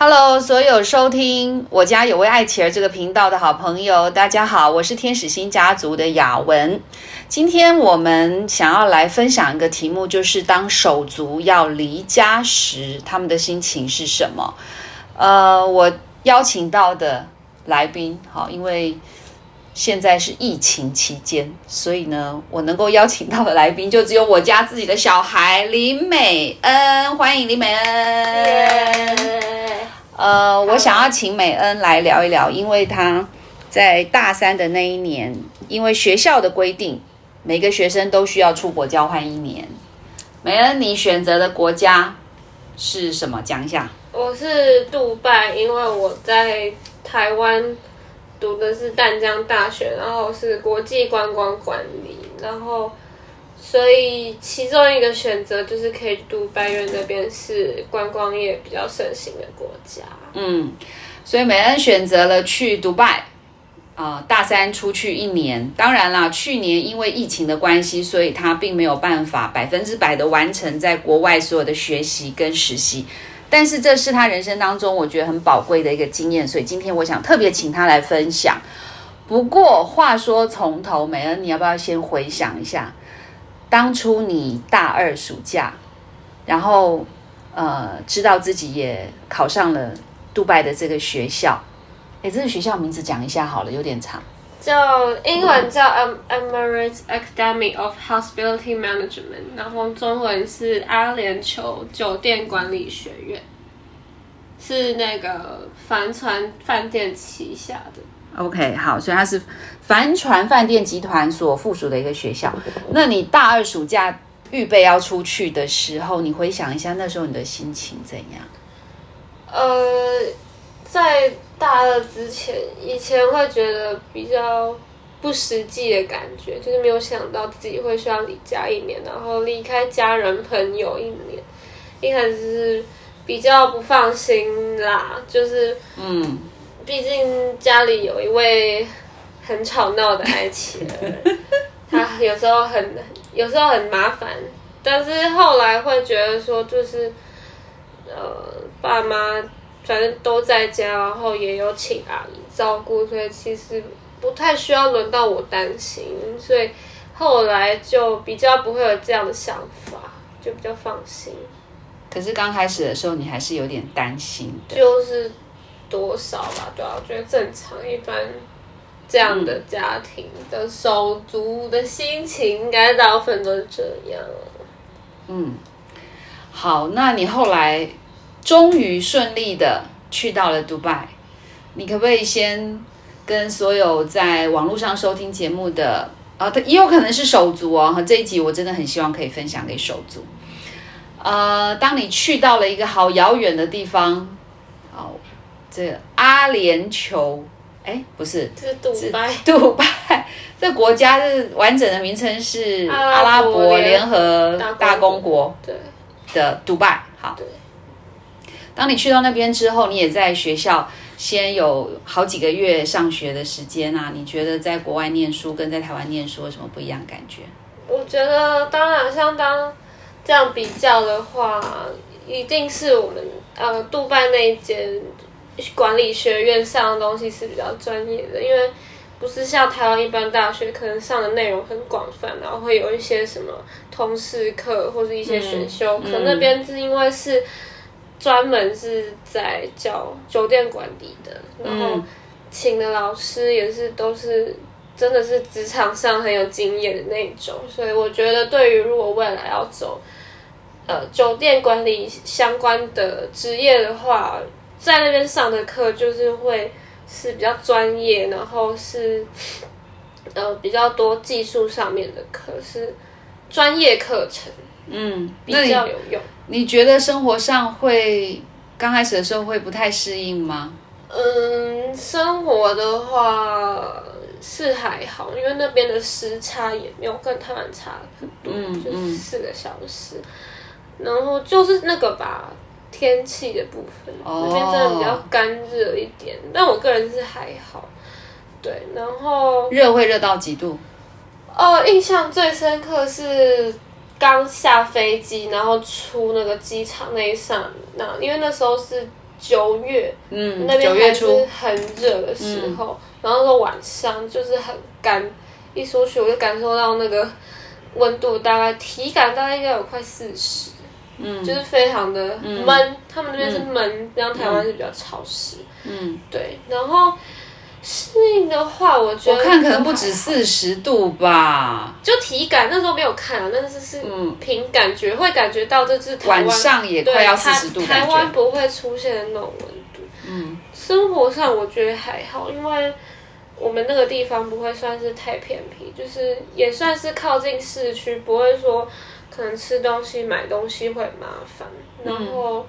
Hello，所有收听我家有位爱琪儿这个频道的好朋友，大家好，我是天使星家族的雅文。今天我们想要来分享一个题目，就是当手足要离家时，他们的心情是什么？呃，我邀请到的来宾，好，因为现在是疫情期间，所以呢，我能够邀请到的来宾就只有我家自己的小孩林美恩，欢迎林美恩。呃，我想要请美恩来聊一聊，因为她在大三的那一年，因为学校的规定，每个学生都需要出国交换一年。美恩，你选择的国家是什么？讲一下。我是杜拜，因为我在台湾读的是淡江大学，然后是国际观光管理，然后。所以其中一个选择就是可以读拜因那边是观光业比较盛行的国家。嗯，所以美恩选择了去迪拜，啊，大三出去一年。当然啦，去年因为疫情的关系，所以他并没有办法百分之百的完成在国外所有的学习跟实习。但是这是他人生当中我觉得很宝贵的一个经验，所以今天我想特别请他来分享。不过话说从头，美恩，你要不要先回想一下？当初你大二暑假，然后呃，知道自己也考上了杜拜的这个学校，哎，这个学校名字讲一下好了，有点长，叫英文叫 Emirates Academy of Hospitality Management，然后中文是阿联酋酒店管理学院，是那个帆船饭店旗下的。OK，好，所以它是帆船饭店集团所附属的一个学校。那你大二暑假预备要出去的时候，你回想一下那时候你的心情怎样？呃，在大二之前，以前会觉得比较不实际的感觉，就是没有想到自己会需要离家一年，然后离开家人朋友一年，一开始是比较不放心啦，就是嗯。毕竟家里有一位很吵闹的爱情，他有时候很有时候很麻烦，但是后来会觉得说，就是呃爸妈反正都在家，然后也有请阿姨照顾，所以其实不太需要轮到我担心，所以后来就比较不会有这样的想法，就比较放心。可是刚开始的时候，你还是有点担心的，就是。多少吧，对啊，我觉得正常，一般这样的家庭的手足的心情，应该大部分都是这样。嗯，好，那你后来终于顺利的去到了迪拜，你可不可以先跟所有在网络上收听节目的啊，他也有可能是手足哦，和这一集我真的很希望可以分享给手足。呃，当你去到了一个好遥远的地方，好。这阿联酋，哎，不是，是杜拜。杜拜这国家是完整的名称是阿拉伯联合大公国，对的杜拜。好，对。当你去到那边之后，你也在学校先有好几个月上学的时间啊。你觉得在国外念书跟在台湾念书有什么不一样感觉？我觉得当然，相当这样比较的话，一定是我们呃杜拜那一间。管理学院上的东西是比较专业的，因为不是像台湾一般大学可能上的内容很广泛，然后会有一些什么通识课或者一些选修课。那边是因为是专门是在教酒店管理的，然后请的老师也是都是真的是职场上很有经验的那种，所以我觉得对于如果未来要走呃酒店管理相关的职业的话。在那边上的课就是会是比较专业，然后是呃比较多技术上面的课，是专业课程，嗯，比较有用。你觉得生活上会刚开始的时候会不太适应吗？嗯，生活的话是还好，因为那边的时差也没有跟台湾差很多，就是四个小时，然后就是那个吧。天气的部分，那边真的比较干热一点，但我个人是还好。对，然后热会热到几度？哦，印象最深刻是刚下飞机，然后出那个机场那一刹那，因为那时候是九月，嗯，那边还是很热的时候，然后说晚上就是很干，一出去我就感受到那个温度大概体感大概应该有快四十，嗯。就是非常的闷，他们那边是闷，然后台湾是比较潮湿，嗯，对，然后适应的话，我觉得我看可能不止四十度吧，就体感那时候没有看啊，但是是嗯。凭感觉、会感觉到这是台湾晚上也对快要台40度台湾不会出现的那种温度。嗯。生活上我觉得还好，因为我们那个地方不会算是太偏僻，就是也算是靠近市区，不会说可能吃东西、买东西会麻烦。然后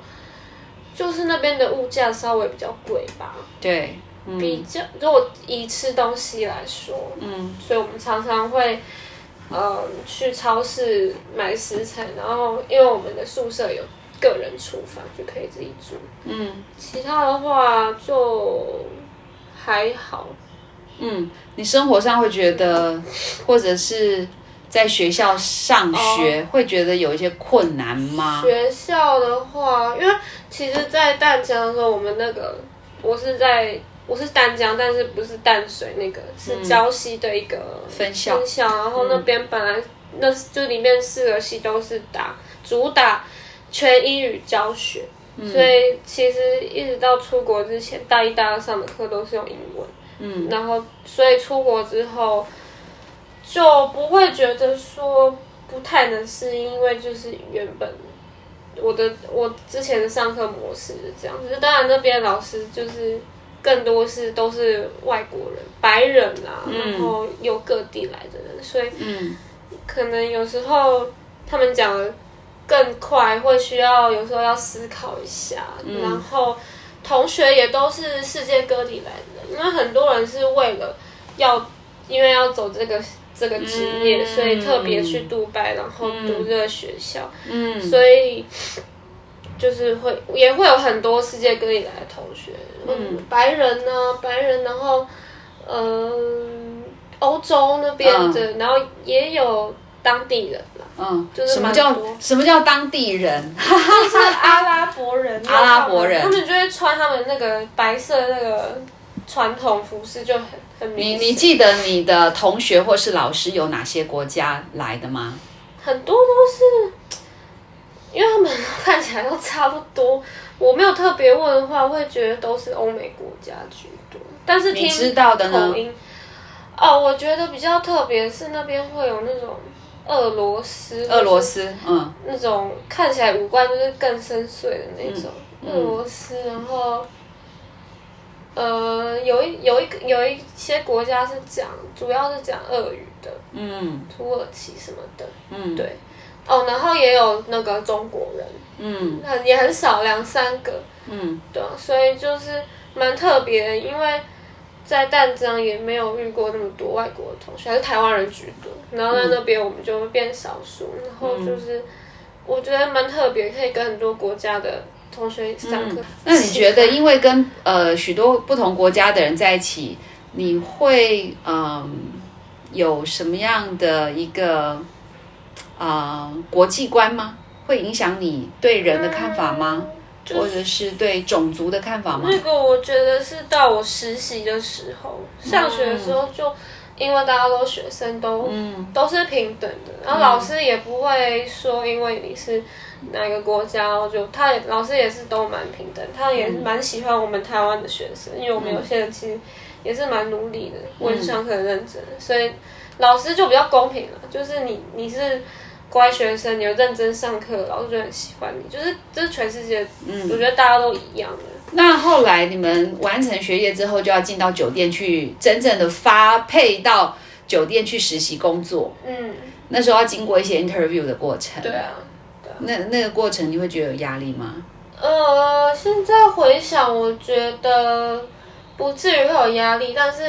就是那边的物价稍微比较贵吧，对，嗯比较如果以吃东西来说，嗯所以我们常常会，呃，去超市买食材，然后因为我们的宿舍有个人厨房，就可以自己煮。嗯其他的话就还好，嗯，你生活上会觉得，或者是在学校上学、会觉得有一些困难吗？学校的话，因为其实，在淡江的时候，我们那个我是在我是淡江，但是不是淡水那个，是礁溪的一个分校分校，然后那边本来、那就里面四个系都是打主打全英语教学。所以其实一直到出国之前，大一、大二上的课都是用英文。嗯然后所以出国之后就不会觉得说不太能适应，因为就是原本我的我之前的上课模式是这样，只是当然那边老师就是更多是都是外国人、白人啊，然后有各地来的人，所以嗯。可能有时候他们讲的更快，会需要有时候要思考一下，嗯。然后同学也都是世界各地来的人，因为很多人是为了要因为要走这个这个职业，嗯。所以特别去杜拜，然后读这个学校，嗯。所以。就是会也会有很多世界各地来的同学，嗯，白人呢、白人，然后嗯，欧洲那边的，然后也有当地人啦，嗯，就是蛮什么叫多。什么叫当地人？就是阿拉伯人，阿拉伯人。他们就会穿他们那个白色那个传统服饰，就很很你。你记得你的同学或是老师有哪些国家来的吗？很多都是，起来都差不多。我没有特别问的话，会觉得都是欧美国家居多。但是听你知道的呢口音，哦，我觉得比较特别是那边会有那种俄罗斯，俄罗斯，嗯那种看起来五官就是更深邃的那种、嗯俄罗斯，然后呃，有一有一个有一些国家是讲，主要是讲俄语的，嗯土耳其什么的，嗯，对，哦，然后也有那个中国人，嗯。很也很少，两三个，嗯。对啊，所以就是蛮特别的，因为在淡江也没有遇过那么多外国的同学，还是台湾人居多。然后在那边我们就会变少数，然后就是我觉得蛮特别，可以跟很多国家的同学上课。那你觉得，因为跟呃许多不同国家的人在一起，你会嗯有什么样的一个啊、呃国际观吗？会影响你对人的看法吗？或者是对种族的看法吗？那个我觉得是到我实习的时候，上学的时候就。因为大家都学生都、嗯都是平等的，然后老师也不会说因为你是哪个国家，我就他也老师也是都蛮平等，他也是蛮喜欢我们台湾的学生，因为我们有些人其实也是蛮努力的，问上课很认真，所以老师就比较公平了，就是你你是乖学生，你有认真上课，老师就很喜欢你，就是这是全世界，我觉得大家都一样的。那后来你们完成学业之后，就要进到酒店去，真正的发配到酒店去实习工作。嗯，那时候要经过一些 interview 的过程。对啊，对啊。那那个过程你会觉得有压力吗？呃，现在回想，我觉得不至于会有压力，但是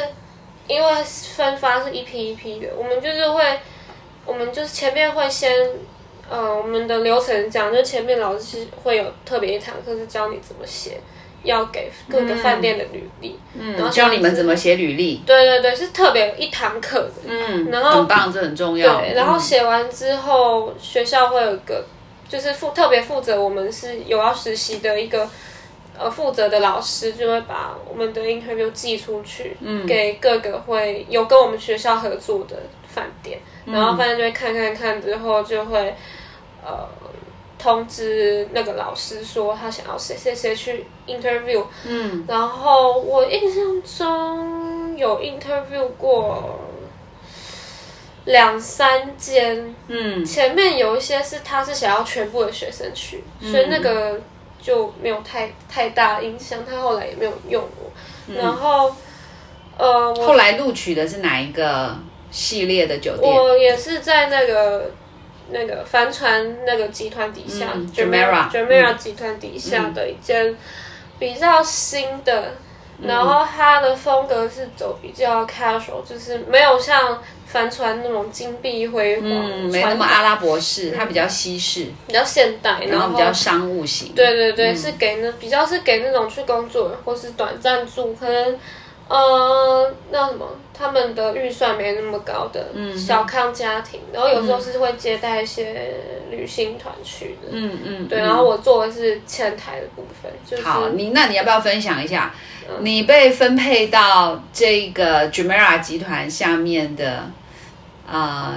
因为分发是一批一批的，我们就是会，我们就是前面会先，呃，我们的流程讲，就前面老师会有特别一堂课是教你怎么写，要给各个饭店的履历，嗯然后教你们怎么写履历。对对对，是特别一堂课的，嗯，然后很棒，这很重要。对，然后嗯写完之后，学校会有一个，就是负特别负责我们是有要实习的一个呃负责的老师就会把我们的 interview 寄出去，嗯，给各个会有跟我们学校合作的饭店，然后饭店就会看看看之后就会呃通知那个老师说他想要谁谁谁去 interview，嗯，然后我印象中有 interview 过。两三间，嗯，前面有一些是他是想要全部的学生去，所以那个就没有太太大影响，他后来也没有用我。然后，呃，后来录取的是哪一个系列的酒店？我也是在那个那个帆船那个集团底下，Jamera Jamera 集团底下的一间比较新的。然后它的风格是走比较 casual，就是没有像帆船那种金碧辉煌，没那么阿拉伯式，它比较西式，比较现代，然后比较商务型。对对对，是给那比较是给那种去工作或是短暂住，可能呃那什么，他们的预算没那么高的小康家庭，然后有时候是会接待一些旅行团去的。嗯嗯，对，然后我做的是前台的部分。好，你那你要不要分享一下？你被分配到这个 Jumeirah 集团下面的，呃，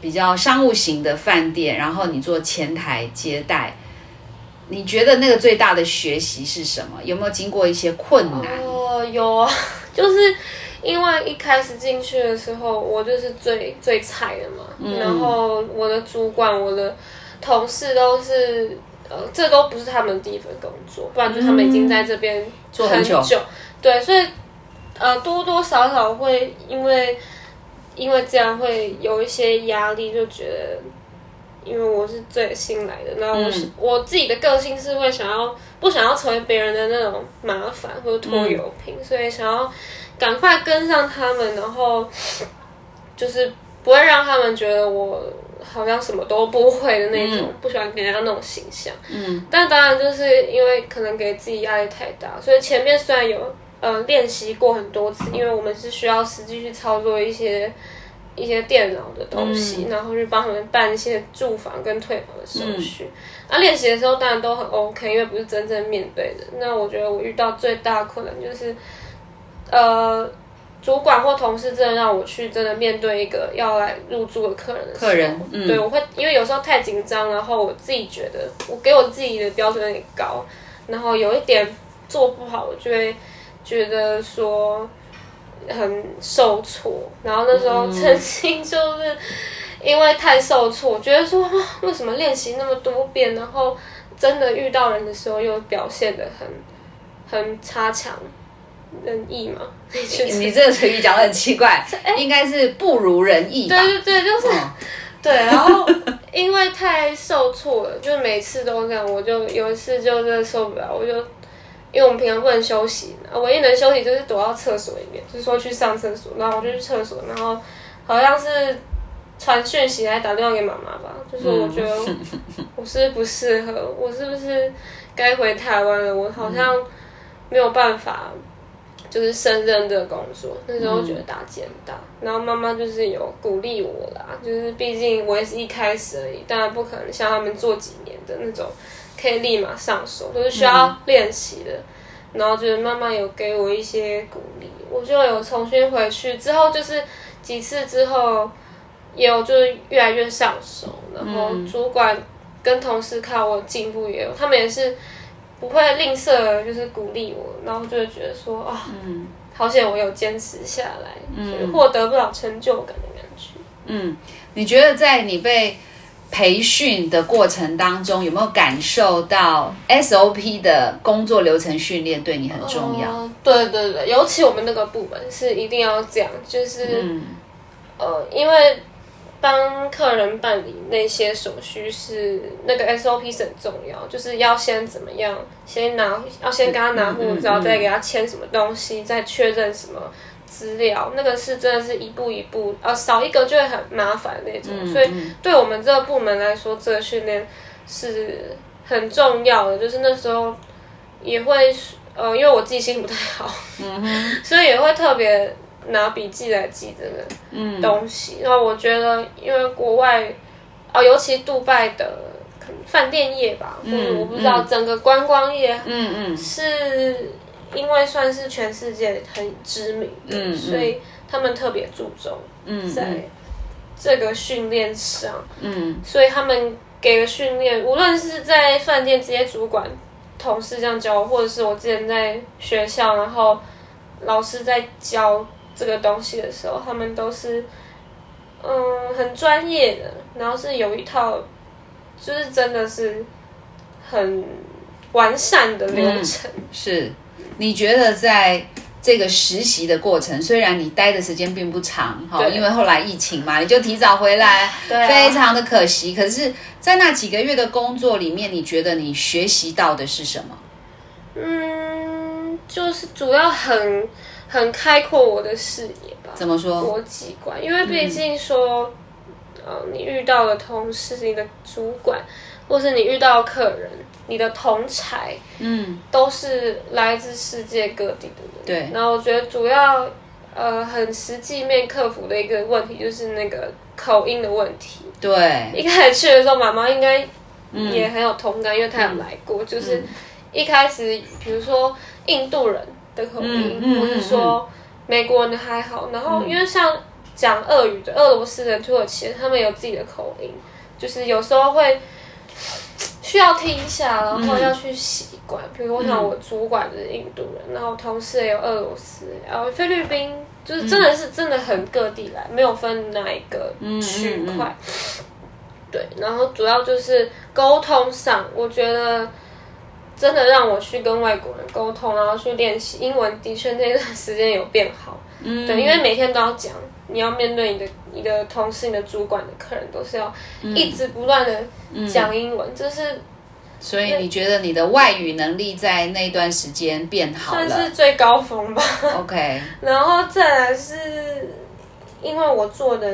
比较商务型的饭店，然后你做前台接待，你觉得那个最大的学习是什么？有没有经过一些困难？哦，有啊，就是因为一开始进去的时候，我就是最最菜的嘛，然后我的主管、我的同事都是。呃，这都不是他们第一份工作，不然就他们已经在这边做很久。对，所以呃，多多少少会因为因为这样会有一些压力，就觉得因为我是最新来的，那我是我自己的个性是会想要不想要成为别人的那种麻烦或者拖油瓶，所以想要赶快跟上他们，然后就是不会让他们觉得我。好像什么都不会的那种，不喜欢给人家那种形象。嗯，但当然就是因为可能给自己压力太大，所以前面虽然有呃练习过很多次，因为我们是需要实际去操作一些一些电脑的东西，然后去帮他们办一些住房跟退房的手续。那练习的时候当然都很 OK，因为不是真正面对的。那我觉得我遇到最大困难就是呃。主管或同事真的让我去真的面对一个要来入住的客人的客人，对我会因为有时候太紧张，然后我自己觉得我给我自己的标准有点高，然后有一点做不好，我就会觉得说很受挫。然后那时候曾经就是因为太受挫，觉得说为什么练习那么多遍，然后真的遇到人的时候又表现的很很差强。人意嘛？你这个成语讲的很奇怪，应该是不如人意。对对对，就是对。然后因为太受挫了，就每次都这样。我就有一次就真的受不了，我就因为我们平常不能休息，唯一能休息就是躲到厕所里面，就是说去上厕所。然后我就去厕所，然后好像是传讯息来打电话给妈妈吧，就是我觉得我是不适合，我是不是该回台湾了？我好像没有办法。就是胜任这个工作，那时候觉得打击很大，然后妈妈就是有鼓励我啦，就是毕竟我也是一开始而已，当然不可能像他们做几年的那种，可以立马上手，都是需要练习的。然后就是妈妈有给我一些鼓励，我就有重新回去之后，就是几次之后，也有就是越来越上手，然后主管跟同事看我进步也有，他们也是。不会吝啬，就是鼓励我，然后就会觉得说啊，好险我有坚持下来，嗯，获得不了成就感的感觉。嗯，你觉得在你被培训的过程当中，有没有感受到 SOP 的工作流程训练对你很重要？对对对，尤其我们那个部门是一定要这样，就是呃，因为。帮客人办理那些手续是那个 SOP 是很重要，就是要先怎么样，先拿要先跟他拿护照，再给他签什么东西，再确认什么资料，那个是真的是一步一步，呃，少一个就会很麻烦那种。所以对我们这个部门来说，这个训练是很重要的。就是那时候也会，呃，因为我记性不太好，所以也会特别。拿笔记来记这个东西，然后我觉得，因为国外，哦，尤其杜拜的饭店业吧，或者嗯我不知道整个观光业嗯嗯是因为算是全世界很知名的，嗯嗯。所以他们特别注重嗯在这个训练上，嗯。所以他们给的训练，无论是在饭店直接主管同事这样教我，或者是我之前在学校，然后老师在教这个东西的时候，他们都是嗯很专业的，然后是有一套，就是真的是很完善的流程。是，你觉得在这个实习的过程，虽然你待的时间并不长哈，因为后来疫情嘛，你就提早回来，对啊非常的可惜。可是，在那几个月的工作里面，你觉得你学习到的是什么？嗯，就是主要很很开阔我的视野吧。怎么说？国际观，因为毕竟说，呃，你遇到的同事、你的主管，或是你遇到客人、你的同才，嗯，都是来自世界各地的人。对。然后我觉得主要呃很实际面克服的一个问题就是那个口音的问题。对，一开始去的时候，妈妈应该嗯也很有同感，因为她有来过，就是一开始比如说印度人的口音，或是说美国人的还好，然后因为像讲俄语的俄罗斯人、土耳其人，他们有自己的口音，就是有时候会需要听一下，然后要去习惯。比如我想我主管是印度人，然后同事也有俄罗斯，然后菲律宾，就是真的是真的很各地来，没有分哪一个区块。对，然后主要就是沟通上，我觉得真的让我去跟外国人沟通，然后去练习英文，的确那段时间有变好。嗯，对，因为每天都要讲，你要面对你的你的同事、你的主管的客人，都是要一直不断的讲英文，这是所以你觉得你的外语能力在那段时间变好算是最高峰吧。？OK，然后再来是因为我做的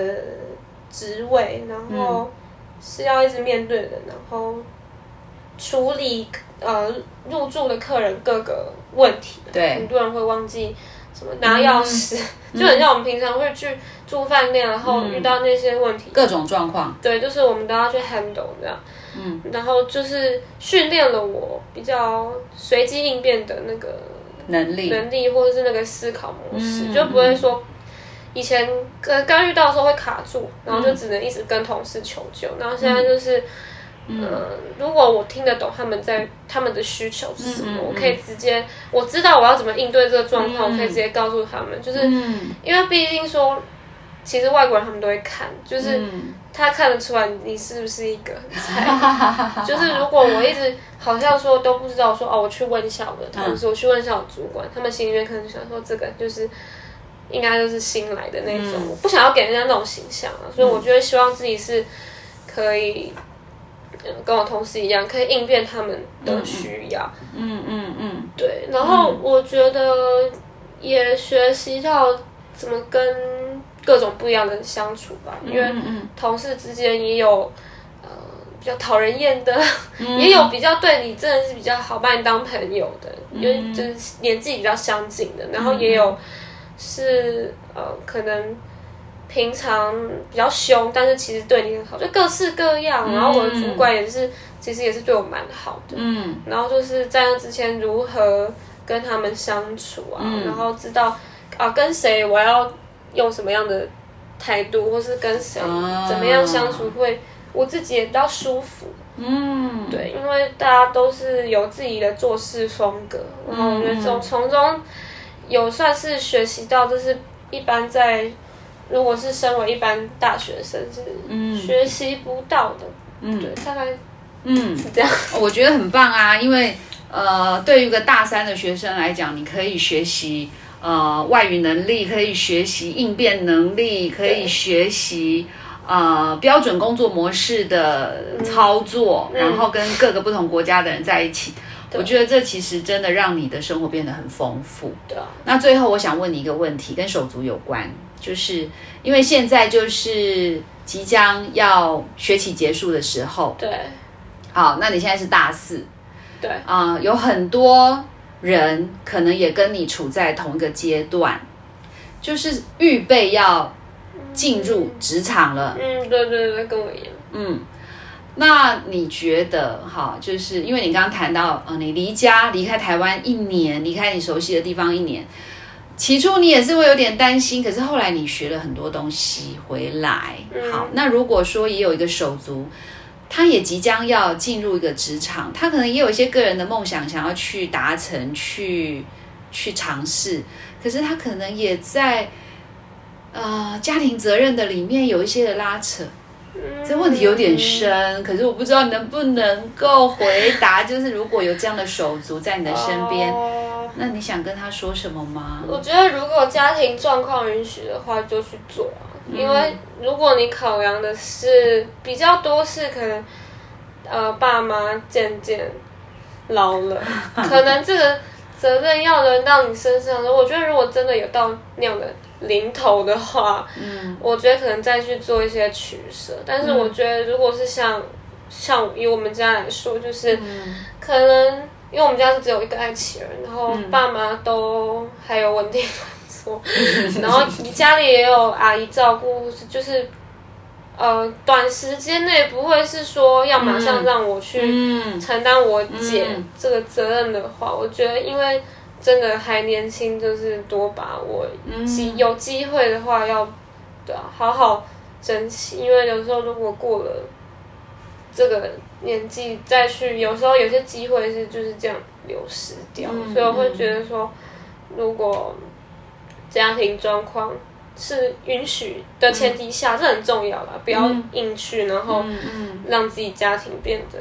职位，然嗯后是要一直面对的，然后处理呃入住的客人各个问题。对很多人会忘记什么拿钥匙，就很像我们平常会去住饭店，然后遇到那些问题，各种状况，对，就是我们都要去 handle 这样。嗯，然后就是训练了我比较随机应变的那个能力，能力，或者是那个思考模式，嗯就不会说以前刚刚遇到的时候会卡住，然后就只能一直跟同事求救，然后现在就是。嗯、如果我听得懂他们在他们的需求是什么，嗯嗯嗯。我可以直接我知道我要怎么应对这个状况，我可以直接告诉他们，就是、嗯。因为毕竟说，其实外国人他们都会看，就是嗯。他看得出来你是不是一个很菜。就是如果我一直好像说都不知道说哦，我去问一下我的同事，我去问一下我主管，他们心里面可能想说这个就是应该就是新来的那种，嗯。我不想要给人家那种形象啊，所以我觉得希望自己是可以。嗯跟我同事一样，可以应变他们的需要。嗯嗯嗯，对，然后我觉得也学习到怎么跟各种不一样的人相处吧，因为同事之间也有呃比较讨人厌的，嗯 也有比较对你真的是比较好把你当朋友的，嗯因为就是年纪比较相近的，然后也有是呃可能。平常比较凶，但是其实对你很好，就各式各样。然后我的主管也是，其实也是对我蛮好的。嗯然后就是在那之前如何跟他们相处啊，嗯然后知道啊跟谁我要用什么样的态度，或是跟谁啊怎么样相处会我自己也比较舒服。嗯，对，因为大家都是有自己的做事风格，然后我觉得从从中有算是学习到，就是一般在如果是身为一般大学生是学习不到的。嗯对，大概嗯。是这样。我觉得很棒啊，因为呃，对于一个大三的学生来讲，你可以学习呃外语能力，可以学习应变能力，可以学习呃标准工作模式的操作，然后跟各个不同国家的人在一起。我觉得这其实真的让你的生活变得很丰富。对啊，那最后我想问你一个问题，跟手足有关，就是因为现在就是即将要学期结束的时候，对。好，那你现在是大四，对。啊、有很多人可能也跟你处在同一个阶段，就是预备要进入职场了。嗯，对对对，跟我一样。嗯，那你觉得哈，就是因为你刚刚谈到，呃，你离家离开台湾一年，离开你熟悉的地方一年，起初你也是会有点担心，可是后来你学了很多东西回来。好，那如果说也有一个手足，他也即将要进入一个职场，他可能也有一些个人的梦想想要去达成，去去尝试，可是他可能也在呃家庭责任的里面有一些的拉扯。这问题有点深，可是我不知道能不能够回答。就是如果有这样的手足在你的身边，那你想跟他说什么吗？我觉得如果家庭状况允许的话，就去做啊。因为如果你考量的是比较多是可能，呃，爸妈渐渐老了，可能这个责任要轮到你身上的。我觉得如果真的有到那样的。零头的话，嗯，我觉得可能再去做一些取舍。但是我觉得，如果是像像以我们家来说，就是可能因为我们家是只有一个爱妻人，然后爸妈都还有稳定工作，然后家里也有阿姨照顾，就是呃，短时间内不会是说要马上让我去承担我姐这个责任的话，我觉得因为。真的还年轻，就是多把握机有机会的话，要对啊，好好珍惜。因为有时候如果过了这个年纪再去，有时候有些机会是就是这样流失掉。所以我会觉得说，如果家庭状况是允许的前提下，这很重要啦，不要硬去，然后让自己家庭变得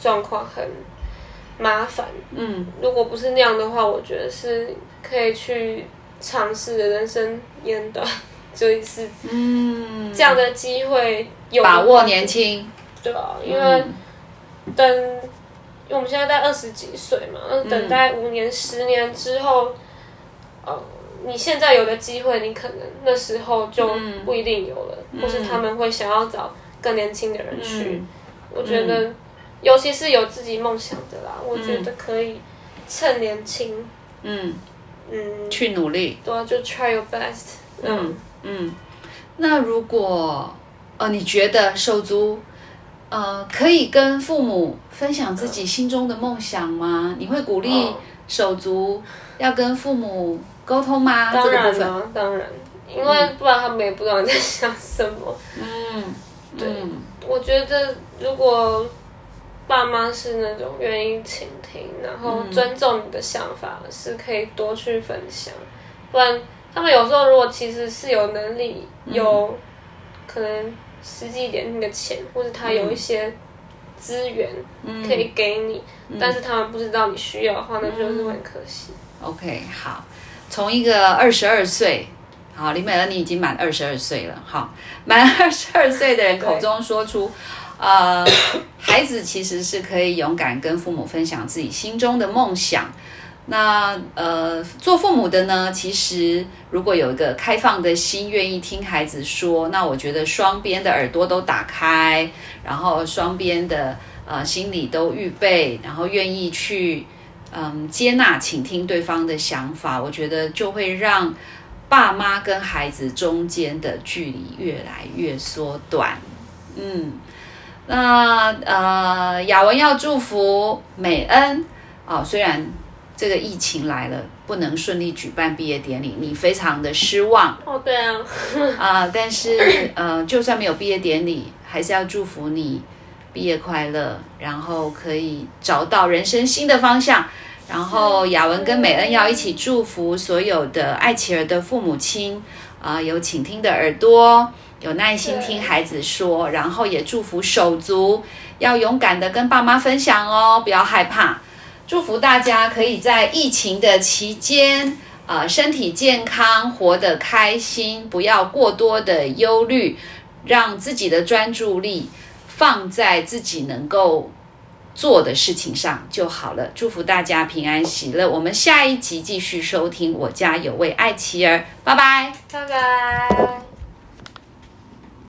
状况很。麻烦，嗯，如果不是那样的话，我觉得是可以去尝试的人生烟短，就一次，嗯，这样的机会有把握年轻，对吧？因为等，因为我们现在在二十几岁嘛，那等待五年、十年之后，呃，你现在有的机会，你可能那时候就不一定有了，或是他们会想要找更年轻的人去，我觉得。尤其是有自己梦想的啦，我觉得可以趁年轻，嗯嗯，去努力，对，就 try your best，嗯嗯。那如果呃，你觉得手足呃可以跟父母分享自己心中的梦想吗？你会鼓励手足要跟父母沟通吗？当然了，当然，因为不然他们也不知道你在想什么。嗯，对，我觉得如果。爸妈是那种愿意倾听，然后尊重你的想法，是可以多去分享。不然，他们有时候如果其实是有能力，有可能实际一点那个钱，或者他有一些资源可以给你，但是他们不知道你需要的话，那就是很可惜。OK，好，从一个二十二岁，好，李美乐，你已经满二十二岁了，好，满二十二岁的人口中说出。呃，孩子其实是可以勇敢跟父母分享自己心中的梦想。那呃，做父母的呢，其实如果有一个开放的心，愿意听孩子说，那我觉得双边的耳朵都打开，然后双边的呃心里都预备，然后愿意去嗯接纳、倾听对方的想法，我觉得就会让爸妈跟孩子中间的距离越来越缩短。嗯。那呃，雅文要祝福美恩啊，虽然这个疫情来了，不能顺利举办毕业典礼，你非常的失望哦。对啊，啊，但是呃，就算没有毕业典礼，还是要祝福你毕业快乐，然后可以找到人生新的方向。然后雅文跟美恩要一起祝福所有的爱琪儿的父母亲啊，有倾听的耳朵。有耐心听孩子说，然后也祝福手足要勇敢的跟爸妈分享哦，不要害怕。祝福大家可以在疫情的期间，呃，身体健康，活得开心，不要过多的忧虑，让自己的专注力放在自己能够做的事情上就好了。祝福大家平安喜乐。我们下一集继续收听《我家有位爱妻儿》，拜拜，拜拜。